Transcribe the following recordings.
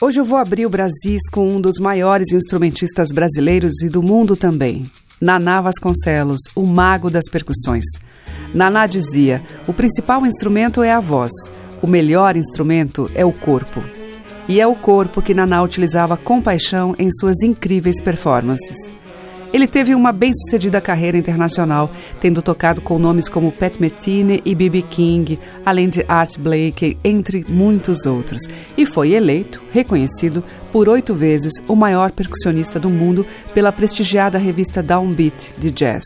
Hoje eu vou abrir o Brasis com um dos maiores instrumentistas brasileiros e do mundo também. Naná Vasconcelos, o mago das percussões. Naná dizia: o principal instrumento é a voz, o melhor instrumento é o corpo. E é o corpo que Naná utilizava com paixão em suas incríveis performances. Ele teve uma bem-sucedida carreira internacional, tendo tocado com nomes como Pat Metheny e B.B. King, além de Art Blakey, entre muitos outros, e foi eleito, reconhecido, por oito vezes o maior percussionista do mundo pela prestigiada revista Downbeat de jazz.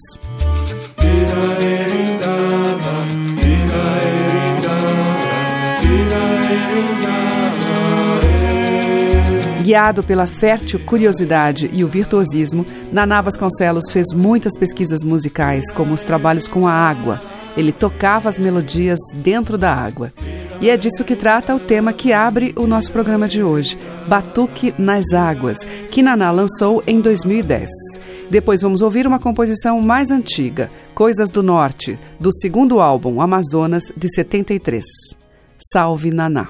Guiado pela fértil curiosidade e o virtuosismo, Naná Vasconcelos fez muitas pesquisas musicais, como os trabalhos com a água. Ele tocava as melodias dentro da água. E é disso que trata o tema que abre o nosso programa de hoje, Batuque nas Águas, que Naná lançou em 2010. Depois vamos ouvir uma composição mais antiga, Coisas do Norte, do segundo álbum Amazonas, de 73. Salve Naná.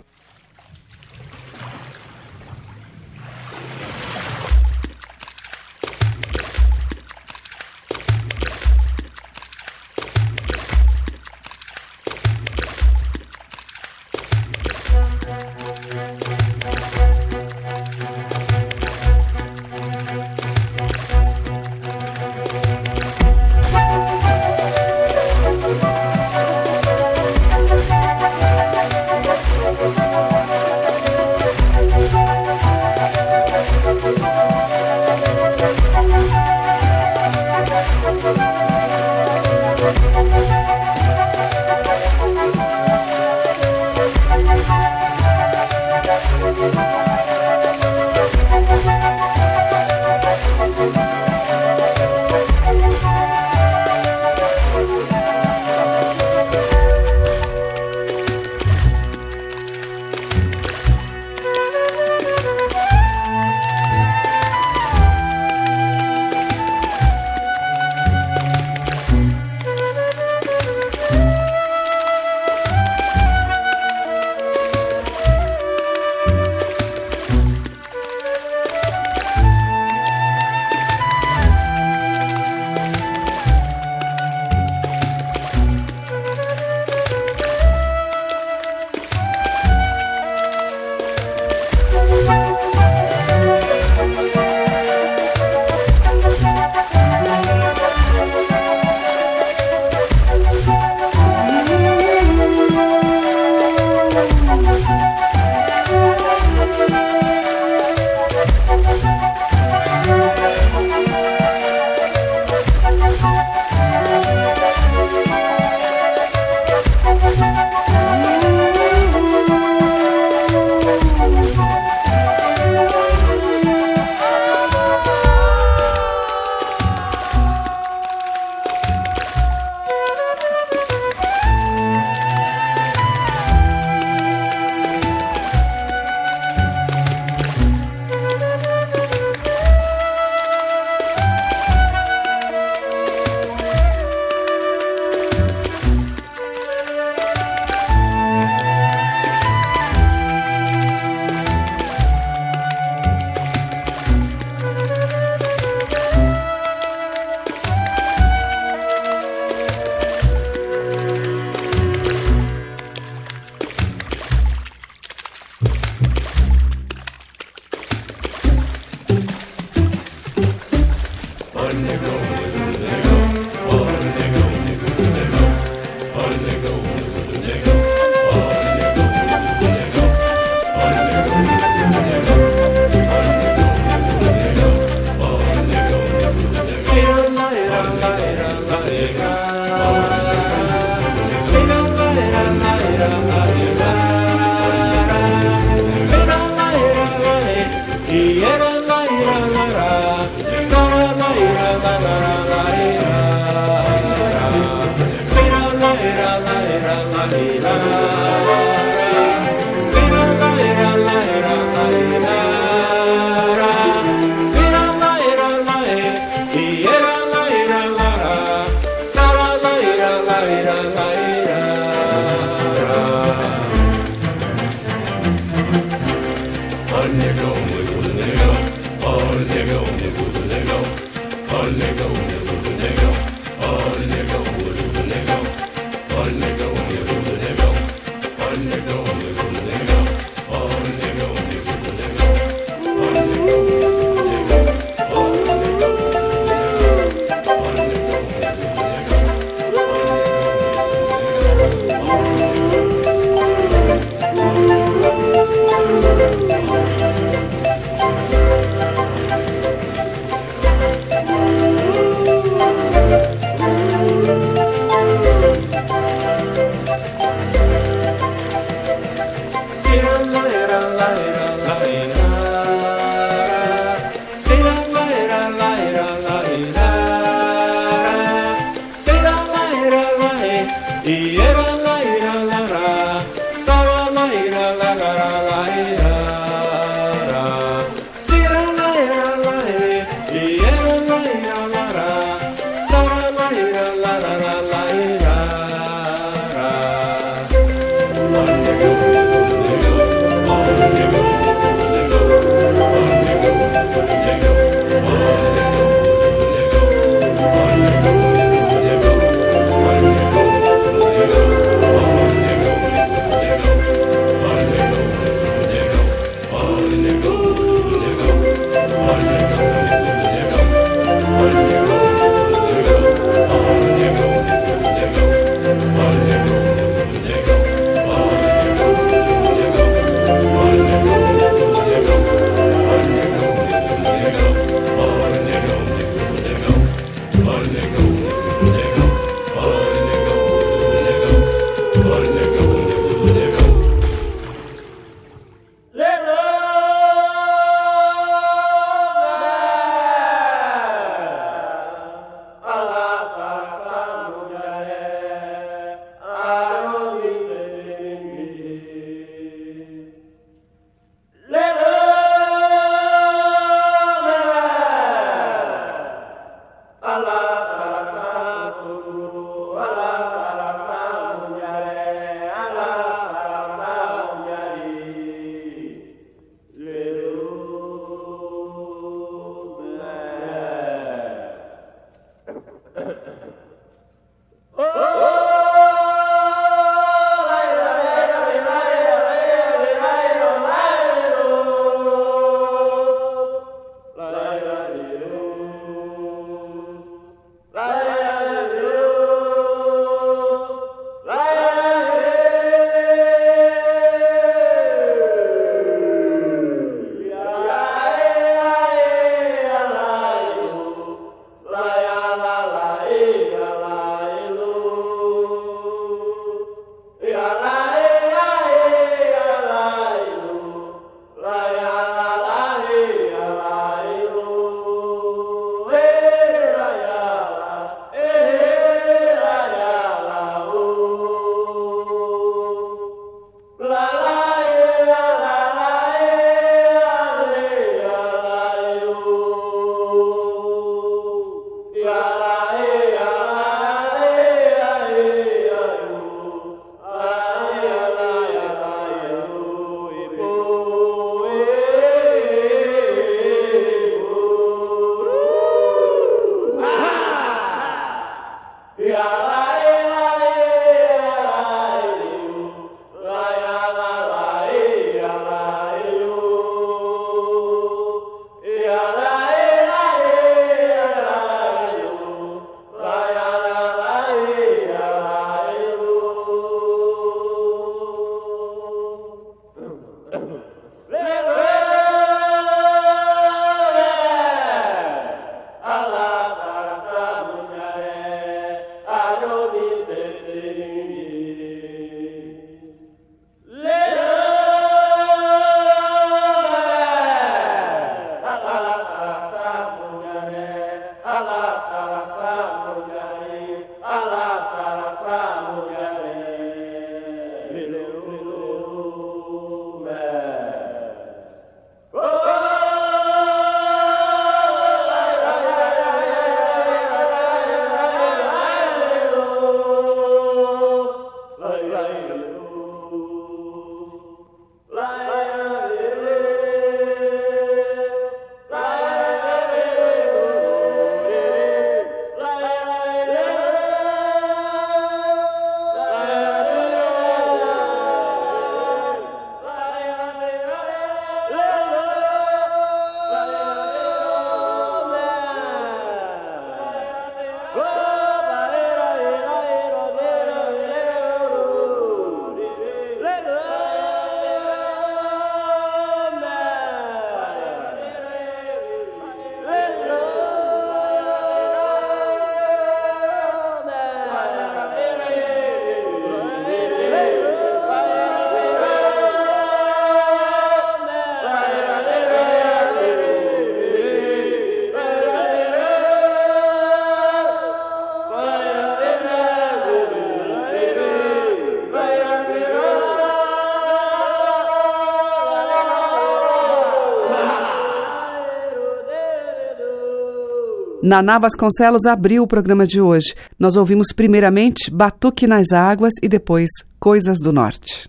Naná Vasconcelos abriu o programa de hoje. Nós ouvimos primeiramente Batuque nas Águas e depois Coisas do Norte.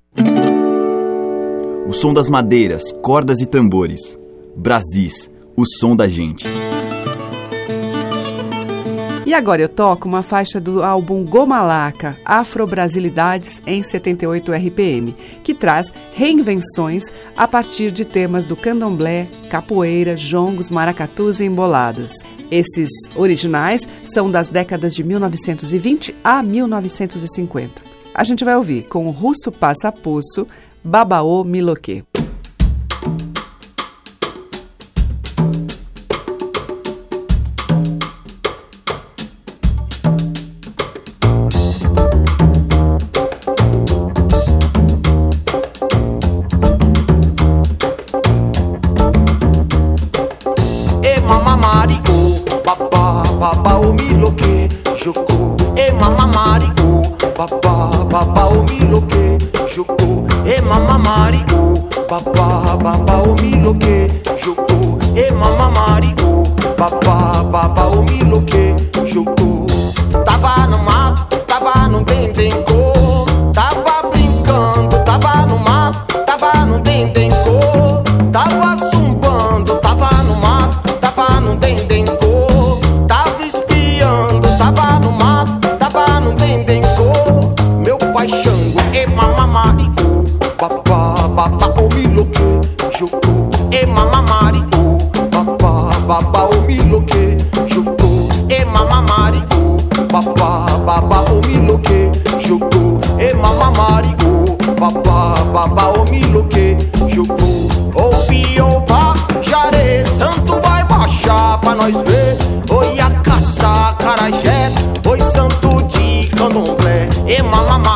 O som das madeiras, cordas e tambores. Brasis, o som da gente. E agora eu toco uma faixa do álbum Gomalaca, Afro-Brasilidades em 78 RPM, que traz reinvenções a partir de temas do candomblé, capoeira, jongos, maracatus e emboladas. Esses originais são das décadas de 1920 a 1950. A gente vai ouvir com o russo Passapuço, Babaô Miloquê. papá, papá, o miloque, joko, e mama mario. papá, papá, o miloque, joko, e mama mario. papá, papá, o miloque, joko. Tava no mato, tava no dendengo. nós ver. Oi, a caça, carajé, oi, santo de candomblé, e mamamá.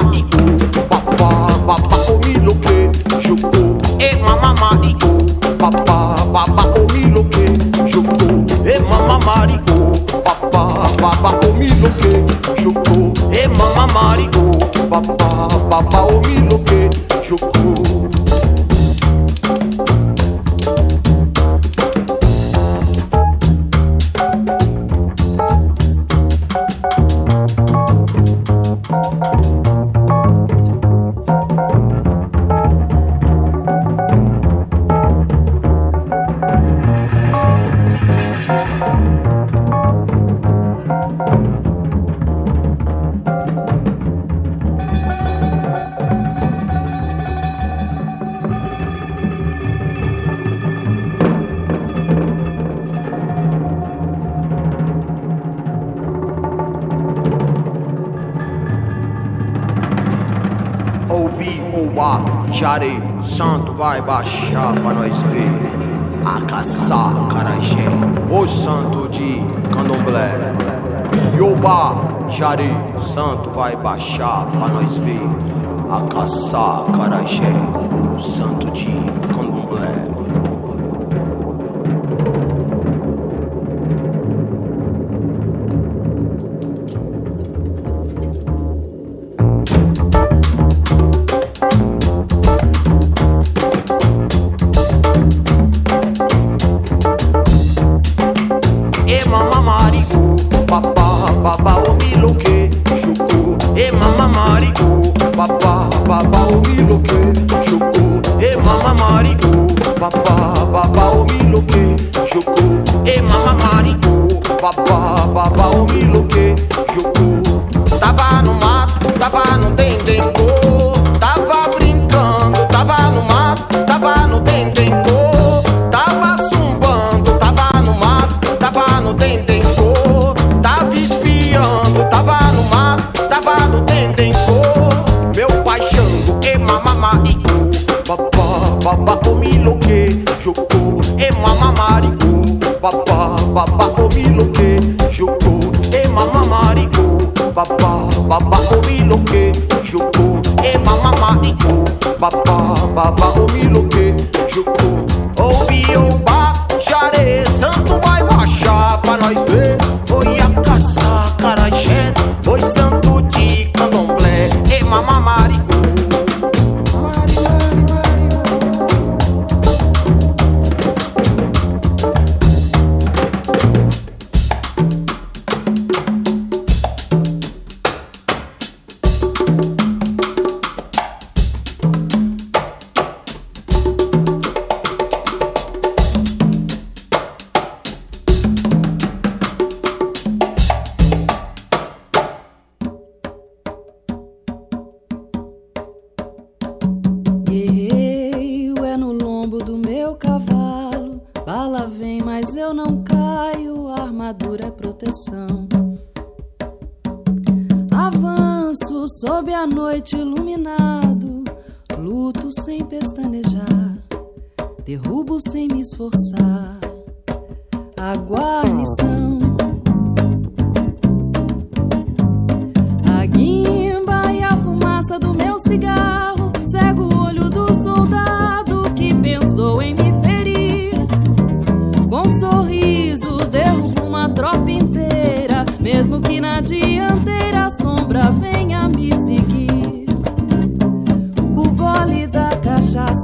vai baixar pra nós ver. A caçar carajé, o santo de candomblé. Iobá, Jari, santo vai baixar pra nós ver. A caçar carajé, o santo de mama Iko, Baba, Baba Omiloke, Joko, et mama Mariko, Baba, Baba Omiloke, Joko, et mama Mariko, Baba, Baba Omiloke, Joko, et mama Mariko, Baba, Baba Omiloke.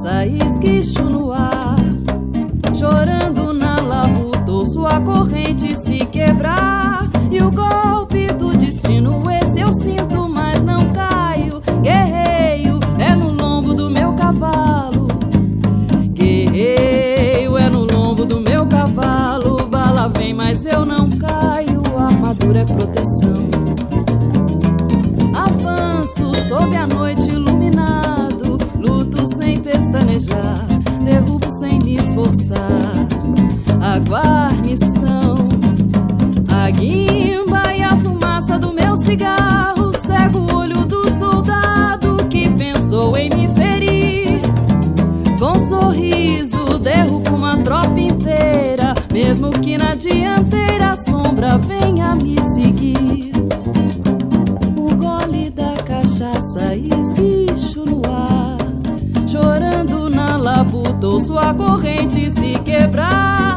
Cachaça esguicho no ar, chorando na labuta, sua corrente se quebrar e o golpe do destino esse eu sinto, mas não caio. Guerreio é no lombo do meu cavalo. Guerreio é no lombo do meu cavalo. Bala vem, mas eu não caio. A armadura é proteção. Guarnição. A guimba e a fumaça do meu cigarro. Cego o olho do soldado que pensou em me ferir. Com sorriso derrubo uma tropa inteira, mesmo que na dianteira a sombra venha me seguir. O gole da cachaça esguicho no ar, chorando na labuta, ouço a corrente se quebrar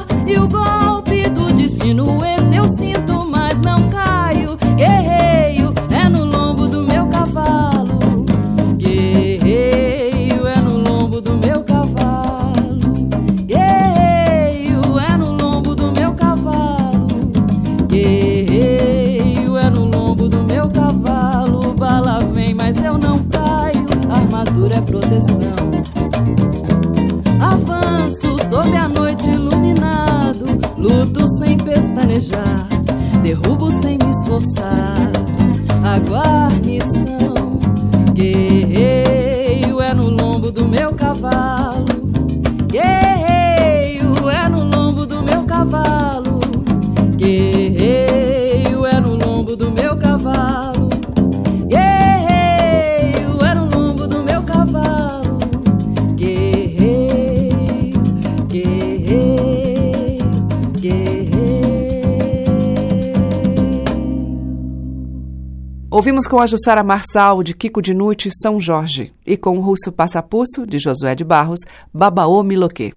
Ouvimos com a Jussara Marçal, de Kiko Dinucci, São Jorge, e com o Russo Passapuço, de Josué de Barros, Babaô Miloquê.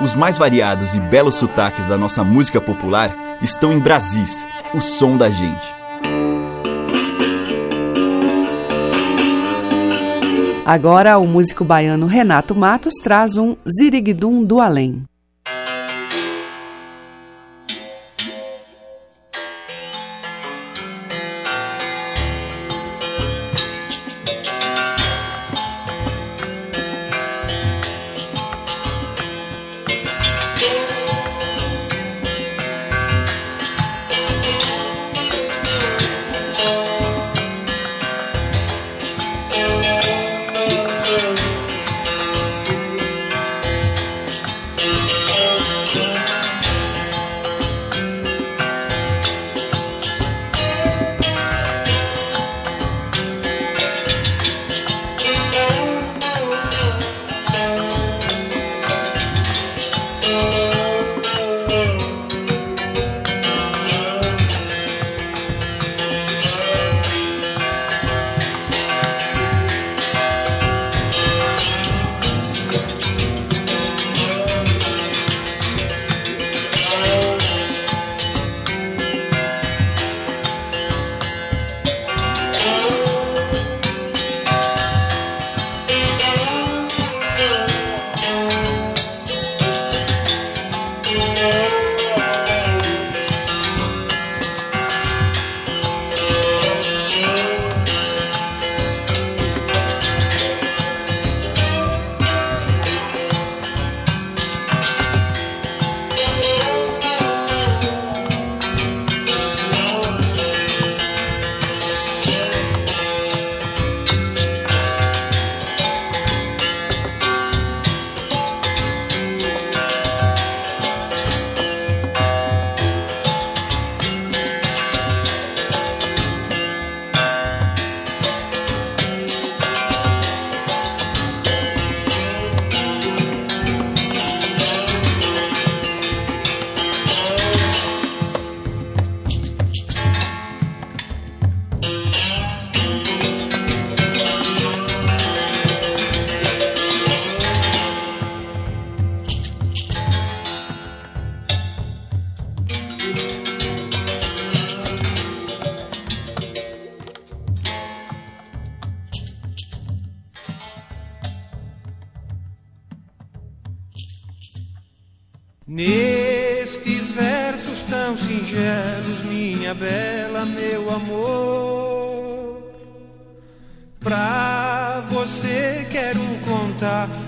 Os mais variados e belos sotaques da nossa música popular estão em Brasis, o som da gente. Agora, o músico baiano Renato Matos traz um Ziriguidum do Além.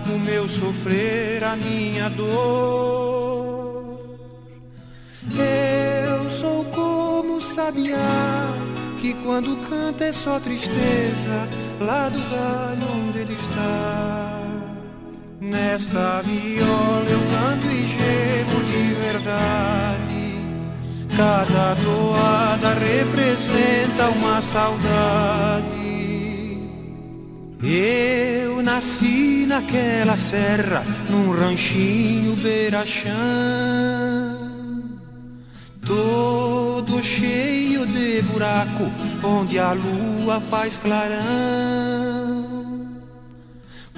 O meu sofrer, a minha dor. Eu sou como sabiá que quando canta é só tristeza lá do galho onde ele está. Nesta viola eu canto e gemo de verdade. Cada toada representa uma saudade. Eu nasci naquela serra, num ranchinho beira-chão, todo cheio de buraco, onde a lua faz clarão.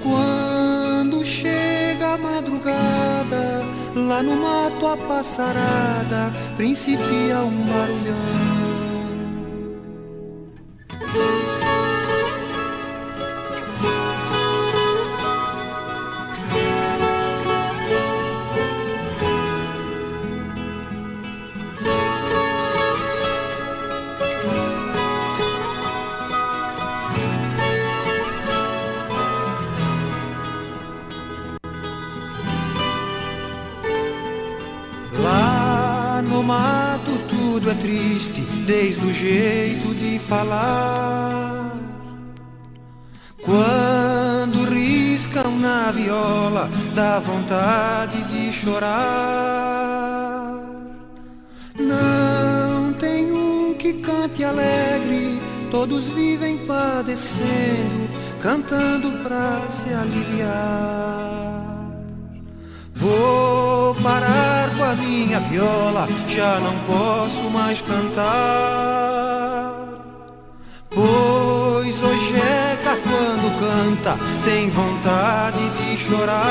Quando chega a madrugada, lá no mato a passarada principia um barulhão. Triste, desde o jeito de falar. Quando riscam na viola, dá vontade de chorar. Não tem um que cante alegre, todos vivem padecendo, cantando pra se aliviar. Minha viola, já não posso mais cantar. Pois hoje é quando canta, tem vontade de chorar.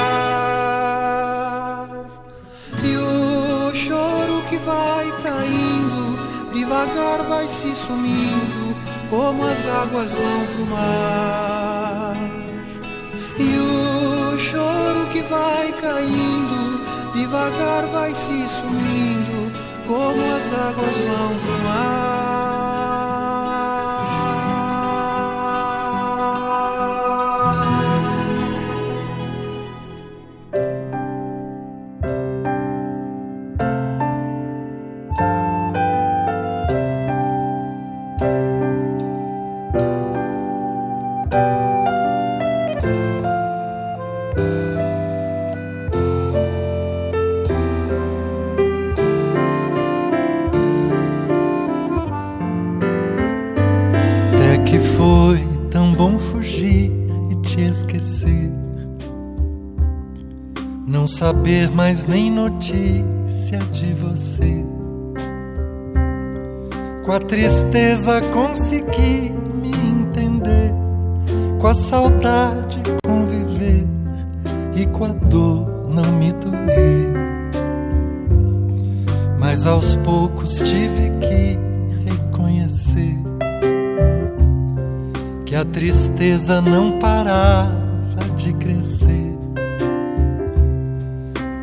E o choro que vai caindo, devagar vai se sumindo, como as águas vão pro mar. E o choro que vai caindo, devagar vai se sumindo, como as águas vão pro mar. Saber mais nem notícia de você. Com a tristeza consegui me entender. Com a saudade conviver. E com a dor não me doer. Mas aos poucos tive que reconhecer que a tristeza não parava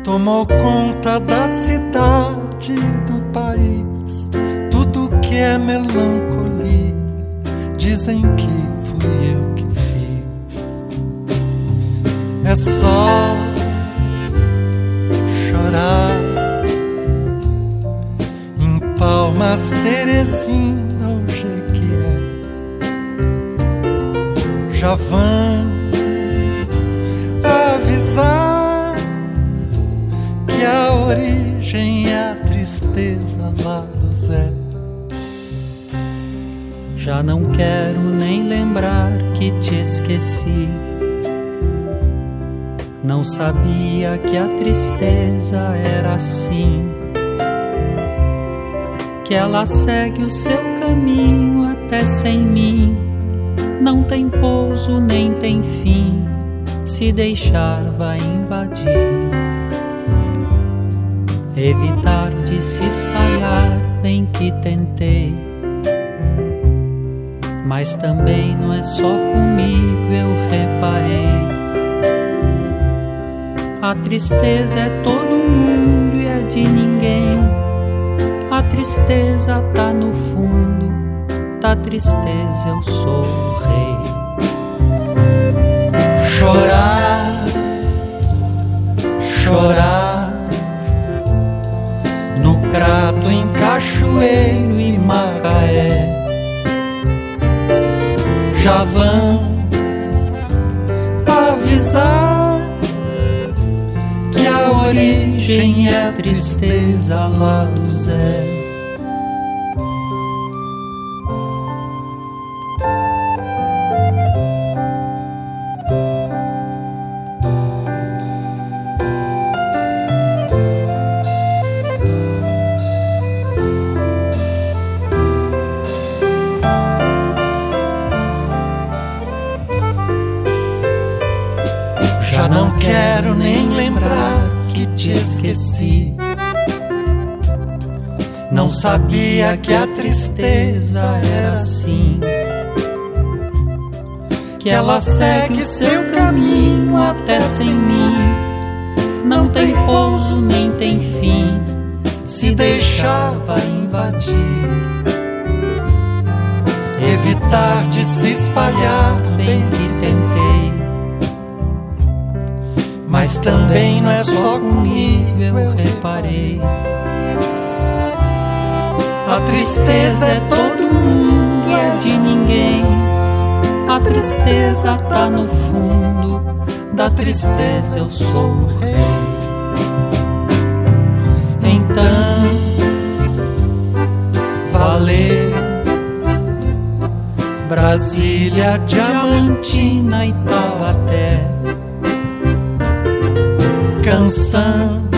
Tomou conta da cidade do país, tudo que é melancolia, dizem que fui eu que fiz. É só chorar. Em Palmas, Terezinha, o Jequié já vão Já não quero nem lembrar que te esqueci. Não sabia que a tristeza era assim. Que ela segue o seu caminho até sem mim. Não tem pouso nem tem fim. Se deixar, vai invadir. evitar de se espalhar, bem que tentei. Mas também não é só comigo, eu reparei. A tristeza é todo mundo e é de ninguém. A tristeza tá no fundo, da tristeza eu sou o rei. Chorar, chorar no crato, em Cachoeiro e Macaé. Já vão avisar que a origem é a tristeza lá do Zé. Sabia que a tristeza era assim. Que ela segue seu caminho até sem mim. Não tem pouso nem tem fim. Se deixava invadir. Evitar de se espalhar, bem que tentei mas também não é só comigo, eu reparei. A tristeza é todo mundo, é de ninguém. A tristeza tá no fundo, da tristeza eu sou o rei. Então, valeu. Brasília, Diamantina e Taubaté canção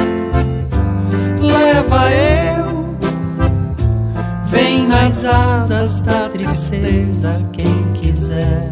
nas asas da tristeza quem quiser.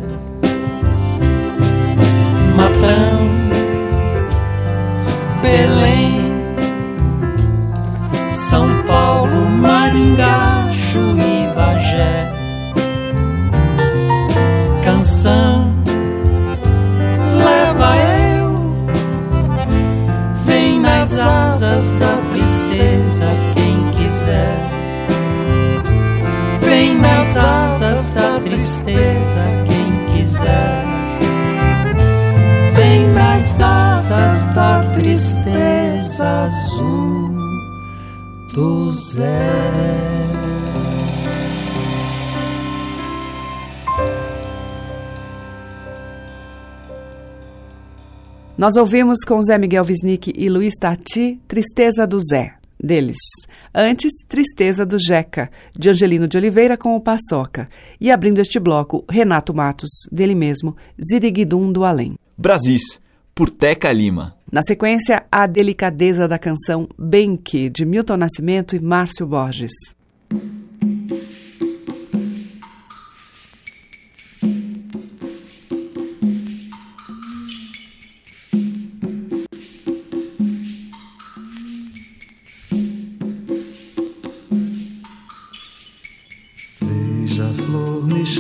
Nós ouvimos com Zé Miguel Wisnik e Luiz Tati Tristeza do Zé, deles. Antes, Tristeza do Jeca, de Angelino de Oliveira com o Paçoca. E abrindo este bloco, Renato Matos, dele mesmo, Ziriguidum do Além. Brasis, por Teca Lima. Na sequência, a delicadeza da canção Bem Que, de Milton Nascimento e Márcio Borges.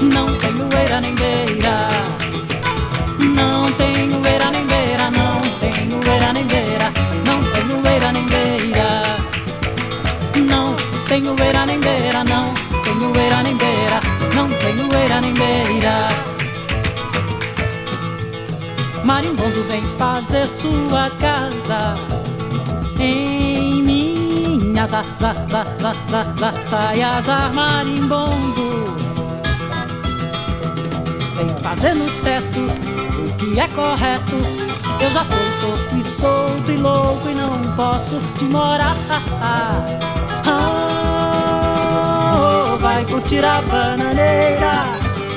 não tenho eira nem beira. Não tenho eira nem beira, não tenho eira nem beira, não tenho eira nem beira. Não tenho eira nem beira, não tenho eira nem beira, não tenho eira nem beira. Marimbondo vem fazer sua casa em minhas saias marimbondo. Fazer no teto o que é correto. Eu já sou torto e solto e louco e não posso te morar. Oh, vai curtir a bananeira.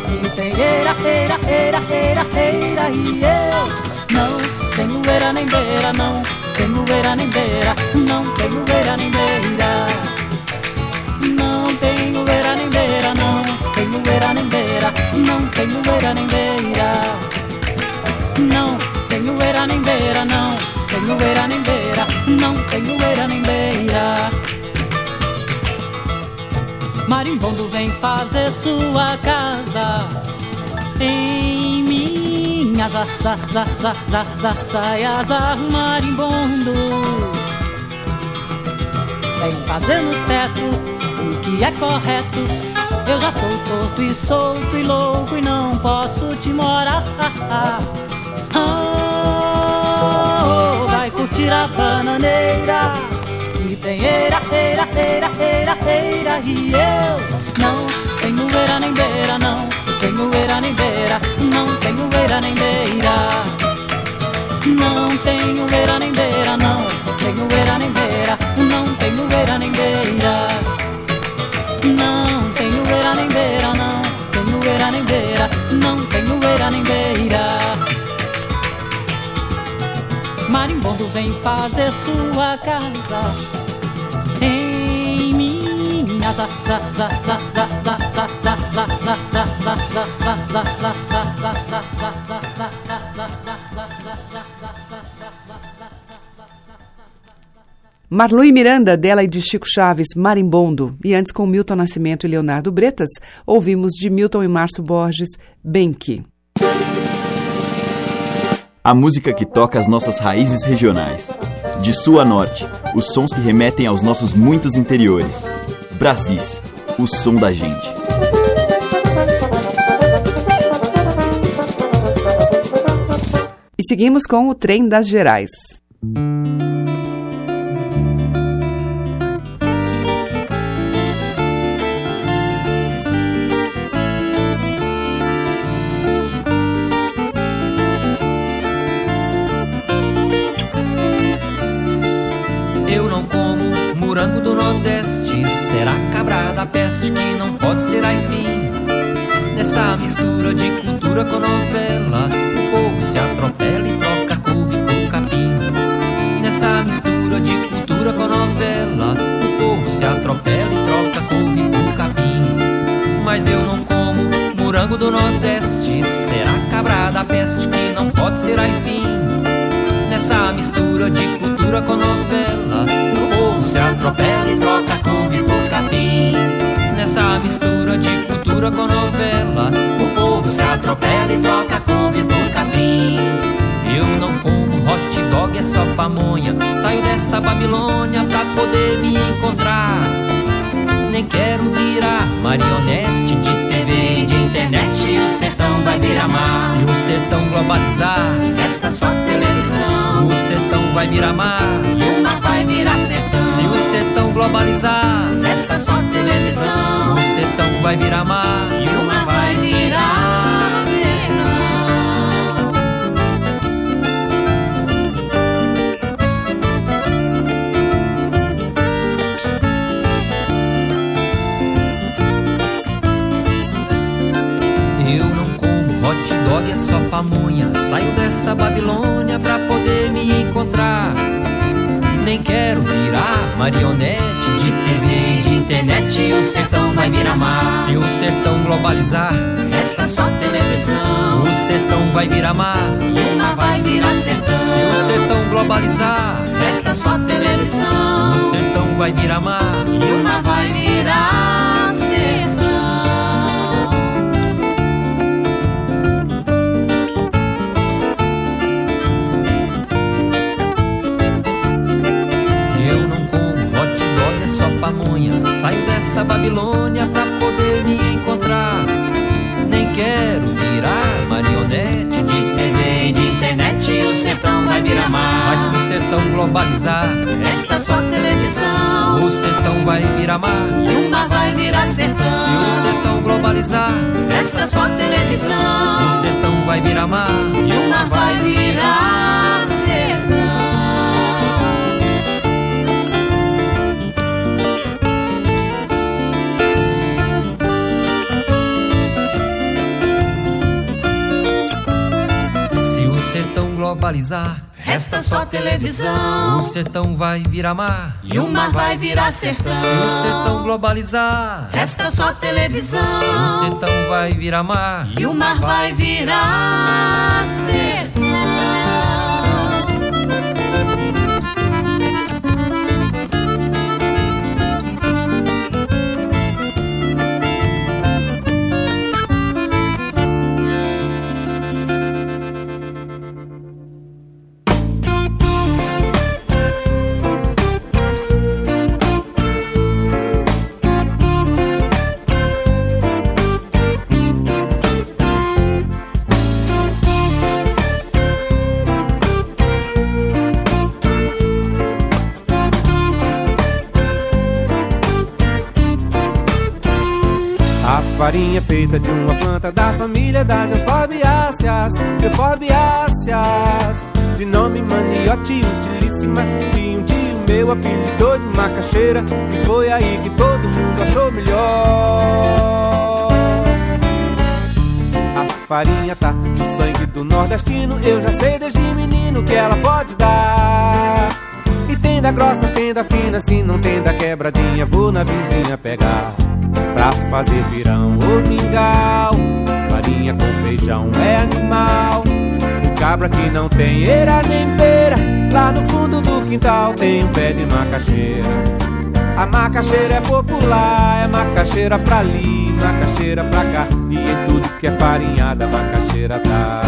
E tem eira, eira, eira, eira, eira e eu não tenho eira nem beira, não tenho eira nem beira, não tenho eira nem beira. Nem beira, não tenho eira nem beira. Não tenho eira nem beira, não tenho eira nem beira, não tenho eira nem beira. Marimbondo vem fazer sua casa em minhas za, za, za, za, za, za, saias marimbondo. Vem fazer no teto o que é correto. Eu já sou torto e solto e louco e não posso te morar. Oh, vai curtir a bananeira. E tem eira, eira, eira, eira, eira E eu não tenho eira nem beira, não tenho eira nem beira, não tenho eira nem beira. Não tenho eira nem beira, não tenho eira nem beira, não tenho eira nem beira. Não tenho poeira nem beira. Marimbondo vem fazer sua casa em Minas. Marlui Miranda, dela e de Chico Chaves, Marimbondo. E antes, com Milton Nascimento e Leonardo Bretas, ouvimos de Milton e Márcio Borges, Benque. A música que toca as nossas raízes regionais. De sul a norte, os sons que remetem aos nossos muitos interiores. Brasis, o som da gente. E seguimos com o Trem das Gerais. Cultura com novela, o povo se atropela e troca couve por capim. Nessa mistura de cultura com novela, o povo se atropela e troca couve por capim. Mas eu não como morango do Nordeste. Será cabra da peste que não pode ser aipim. Nessa mistura de cultura com novela, o povo se atropela e troca couve por capim. Nessa mistura de cultura com novela, atropela e troca couve por capim. Eu não como hot dog, é só pamonha. Saio desta Babilônia pra poder me encontrar. Nem quero virar marionete de TV e de internet. E o sertão vai virar mar. Se o sertão globalizar, resta só televisão. O sertão vai virar mar. E o mar vai virar sertão. Se o sertão globalizar, resta só televisão. O sertão vai virar mar e o dog, é só pamonha. Saio desta Babilônia pra poder me encontrar nem quero virar marionete de TV, de internet. O sertão vai virar mar. Se o sertão globalizar, resta só televisão. O sertão vai virar mar mar vai virar sertão. Se o sertão globalizar, resta só televisão. O sertão vai virar mar mar vai virar Desta Babilônia pra poder me encontrar. Nem quero virar marionete de TV, de internet. O sertão vai virar mar. Mas se o sertão globalizar, resta só televisão. O sertão vai virar mar. E o mar vai virar sertão. Se o sertão globalizar, resta só televisão. O sertão vai virar mar. E o mar vai virar sertão. Globalizar. Resta só televisão. O sertão vai virar mar. E o mar vai virar sertão. Se o sertão globalizar. Resta só televisão. O sertão vai virar mar. E o mar vai virar sertão. Feita de uma planta da família das euforbiáceas, euforbiáceas, de nome maniote utilíssima, que um tio meu apelidou de macaxeira, e foi aí que todo mundo achou melhor. A farinha tá no sangue do nordestino, eu já sei desde menino que ela pode dar. E tem da grossa, tem da fina, se não tem da quebradinha, vou na vizinha pegar pra fazer pirão ou mingau. Farinha com feijão é animal. O cabra que não tem eira nem beira, lá no fundo do quintal tem um pé de macaxeira. A macaxeira é popular, é macaxeira pra ali, macaxeira pra cá. E em tudo que é farinhada, macaxeira tá.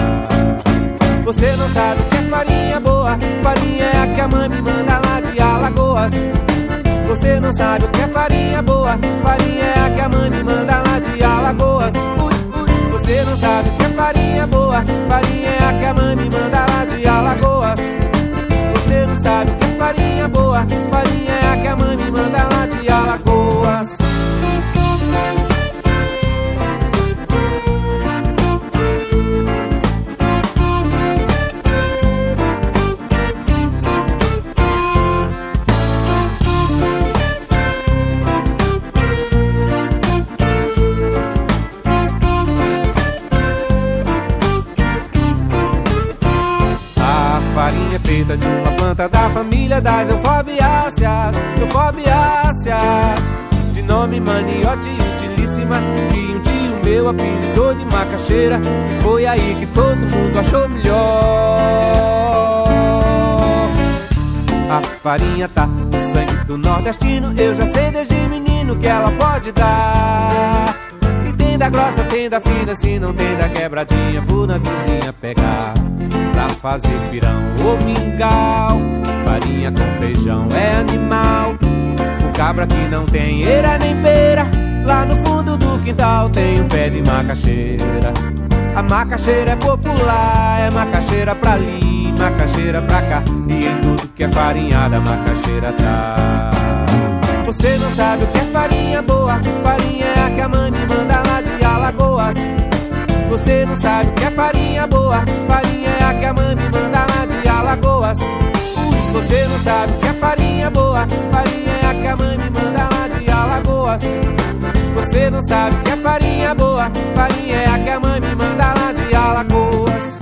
Você não sabe o que é farinha boa, farinha é a que a mãe me manda lá de Alagoas. Você não sabe o que é farinha boa. Farinha é a que a mãe me manda lá de Alagoas. Ui, ui. Você não sabe o que é farinha boa. Farinha é a que a mãe me manda lá de Alagoas. Você não sabe o que é farinha boa. Farinha é a que a mãe me manda lá de Alagoas planta da família das euforbiáceas, euforbiáceas, de nome maniote utilíssima, que um tio meu apelidou de macaxeira, e foi aí que todo mundo achou melhor. A farinha tá no sangue do nordestino, eu já sei desde menino que ela pode dar. E tem da grossa, tem da fina, se não tem da quebradinha, vou na vizinha pegar fazer pirão ou mingau. Farinha com feijão é animal. O cabra que não tem eira nem beira. Lá no fundo do quintal tem um pé de macaxeira. A macaxeira é popular, é macaxeira pra ali, macaxeira pra cá. E em tudo que é farinhada, macaxeira tá. Você não sabe o que é farinha boa, farinha é a que a mãe me manda lá de Alagoas. Você não sabe o que é farinha boa, farinha é a que a mãe me manda lá de Alagoas. Você não sabe o que é farinha boa, farinha é a que a mãe me manda lá de Alagoas. Você não sabe o que é farinha boa, farinha é a que a mãe me manda lá de Alagoas.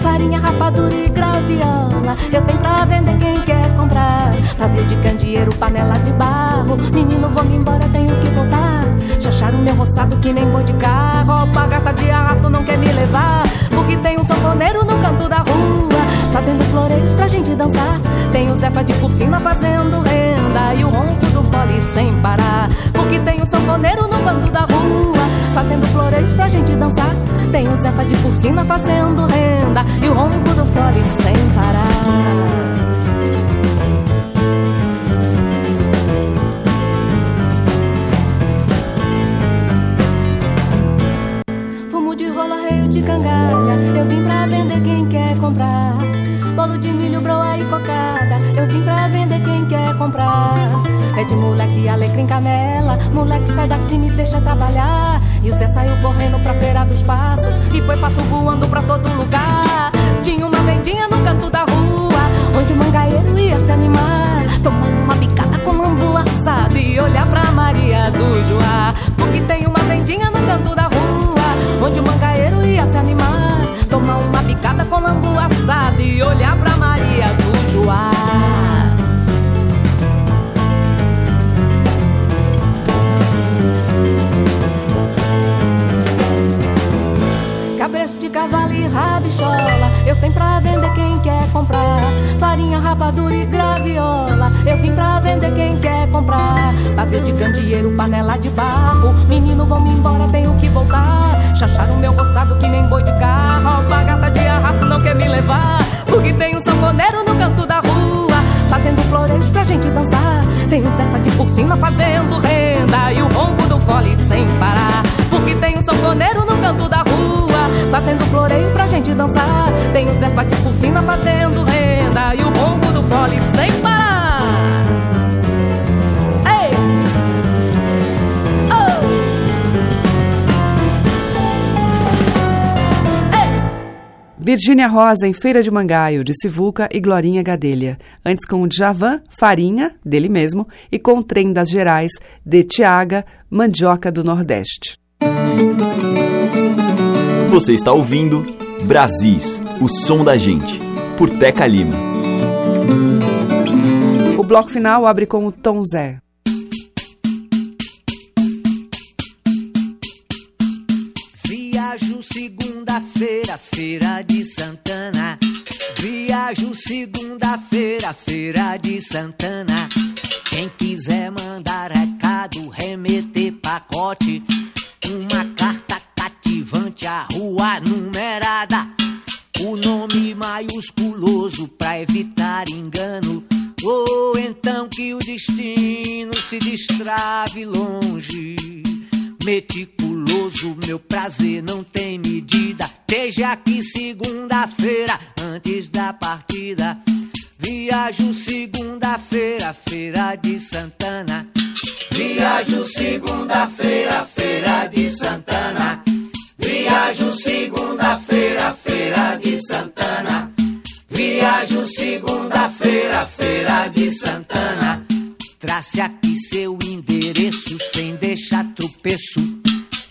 Farinha, rapadura e graviola, eu tenho pra vender quem quer comprar. Pavio de candeeiro, panela de barro, menino, vou-me embora, tenho que voltar. Chacharam meu roçado que nem boi de carro, opa, gata de arrasto não quer me levar. Porque tem um sanfoneiro no canto da rua, fazendo floreios pra gente dançar. Tem o Zefa de porcina fazendo renda e o ronco do fole sem parar. Porque tem um sanfoneiro no canto da rua, fazendo floreios pra gente dançar. Tem o Zefa de porcina fazendo renda e o ronco do fole sem parar. Fumo de rola, reio de cangalha, eu vim pra vender quem quer comprar. Bolo de milho, broa e cocada, eu vim pra vender quem quer comprar. É de moleque, alecrim, canela, moleque sai daqui, me deixa trabalhar. E o Zé saiu correndo pra feira dos passos E foi passo voando pra todo lugar. Tinha uma vendinha no canto da rua Onde o mangaeiro rabichola Eu tenho pra vender quem quer comprar Farinha, rapadura e graviola. Eu vim pra vender quem quer comprar Pavio de candeeiro, panela de barro. Menino, vamos embora, tenho que voltar. Chacharam meu roçado que nem boi de carro A gata de arrasto não quer me levar Porque tem um sanfoneiro no canto da rua Fazendo floreios pra gente dançar. Tem o Zefa de porcina fazendo renda E o ronco do fole sem parar Porque tem um sanfoneiro no canto da rua Fazendo floreio pra gente dançar Tem o Zé Patifuzina fazendo renda E o ronco do fole sem parar Ei! Oh! Virgínia Rosa em Feira de Mangaio, de Sivuca e Glorinha Gadelha. Antes com o Djavan, Farinha, dele mesmo, e com o Trem das Gerais, de Tiaga, Mandioca do Nordeste. Você está ouvindo Brasis, o som da gente, por Teca Lima. O bloco final abre com o Tom Zé. Viajo segunda-feira, feira de Santana. Viajo segunda-feira, feira de Santana. Quem quiser mandar recado, remeter pacote, uma a rua numerada. O nome maiúsculo musculoso pra evitar engano. Ou então que o destino se destrave longe. Meticuloso, meu prazer não tem medida. Esteja aqui segunda-feira, antes da partida. Viajo segunda-feira, feira de Santana. Viajo segunda-feira, feira de Santana. Viajo segunda-feira, feira de Santana. Viajo segunda-feira, feira de Santana. Trace aqui seu endereço sem deixar tropeço.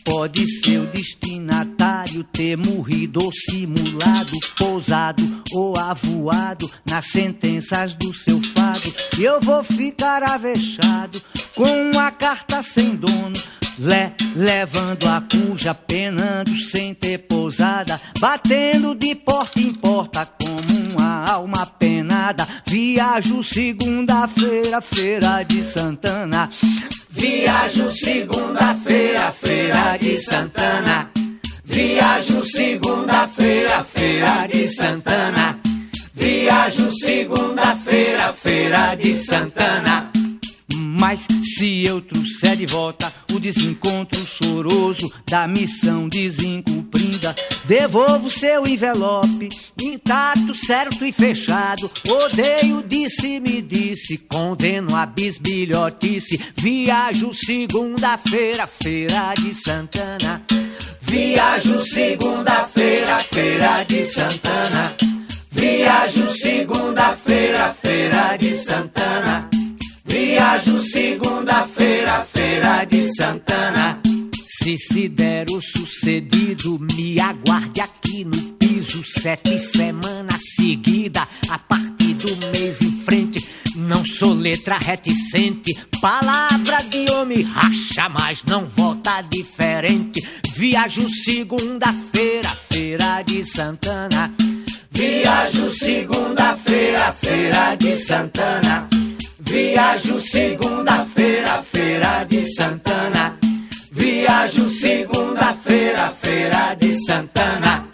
Pode ser o destinatário ter morrido ou simulado, pousado ou avoado nas sentenças do seu fado. Eu vou ficar avexado com uma carta sem dono. Le, levando a cuja, penando sem ter pousada, batendo de porta em porta como uma alma penada. Viajo segunda-feira, feira de Santana. Viajo segunda-feira, feira de Santana. Viajo segunda-feira, feira de Santana. Viajo segunda-feira, feira de Santana. Mas se eu trouxer de volta o desencontro choroso da missão desencumprida, devolvo seu envelope intacto, certo e fechado. Odeio disse-me disse, condeno a bisbilhotice. Viajo segunda-feira, feira de Santana. Viajo segunda-feira, feira de Santana. Viajo segunda-feira, feira de Santana. Viajo segunda-feira, feira de Santana. Se se der o sucedido, me aguarde aqui no piso sete semanas seguida. A partir do mês em frente, não sou letra reticente. Palavra de homem racha, mas não volta diferente. Viajo segunda-feira, feira de Santana. Viajo segunda-feira, feira de Santana. Viajo segunda-feira, feira de Santana. Viajo segunda-feira, feira de Santana.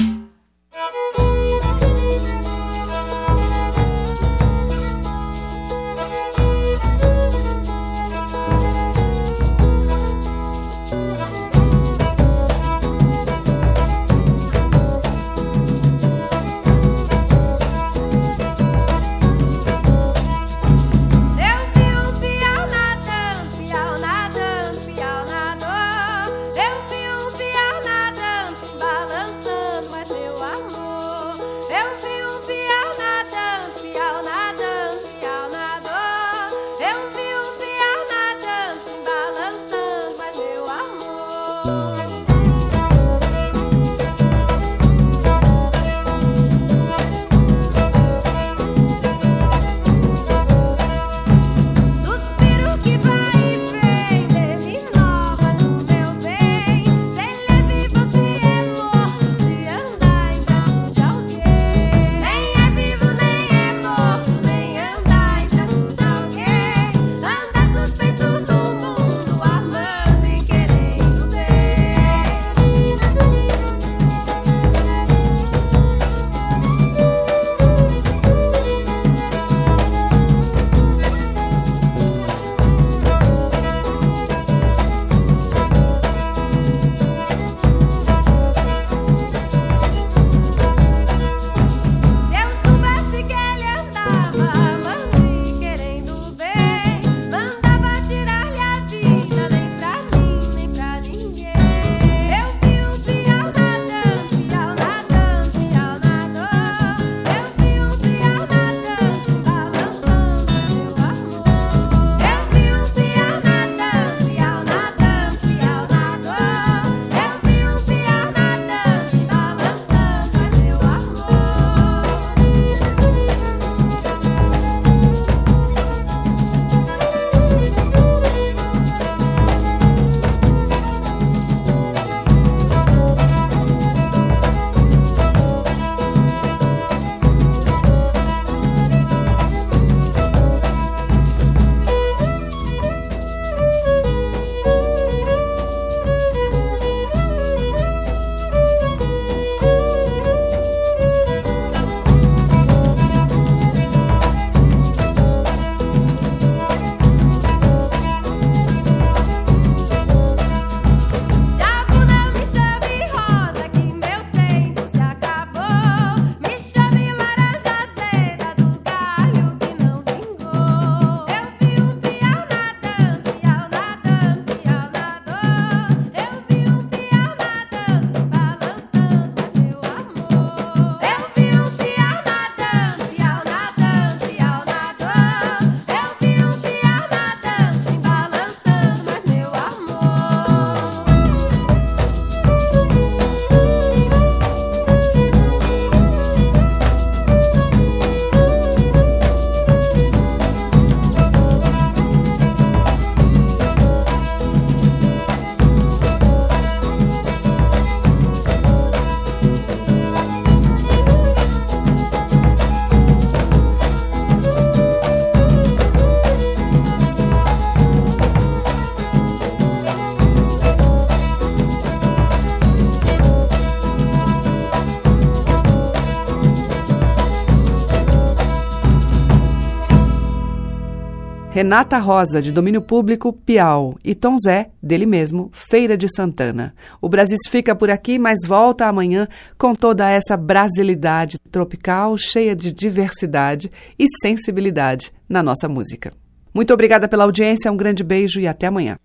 Renata Rosa, de domínio público, Piau. E Tom Zé, dele mesmo, Feira de Santana. O Brasis fica por aqui, mas volta amanhã com toda essa brasilidade tropical, cheia de diversidade e sensibilidade na nossa música. Muito obrigada pela audiência, um grande beijo e até amanhã.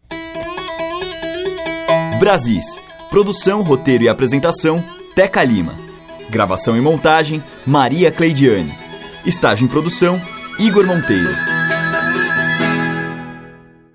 Brasis. Produção, roteiro e apresentação, Teca Lima. Gravação e montagem, Maria Cleidiane. Estágio em produção, Igor Monteiro.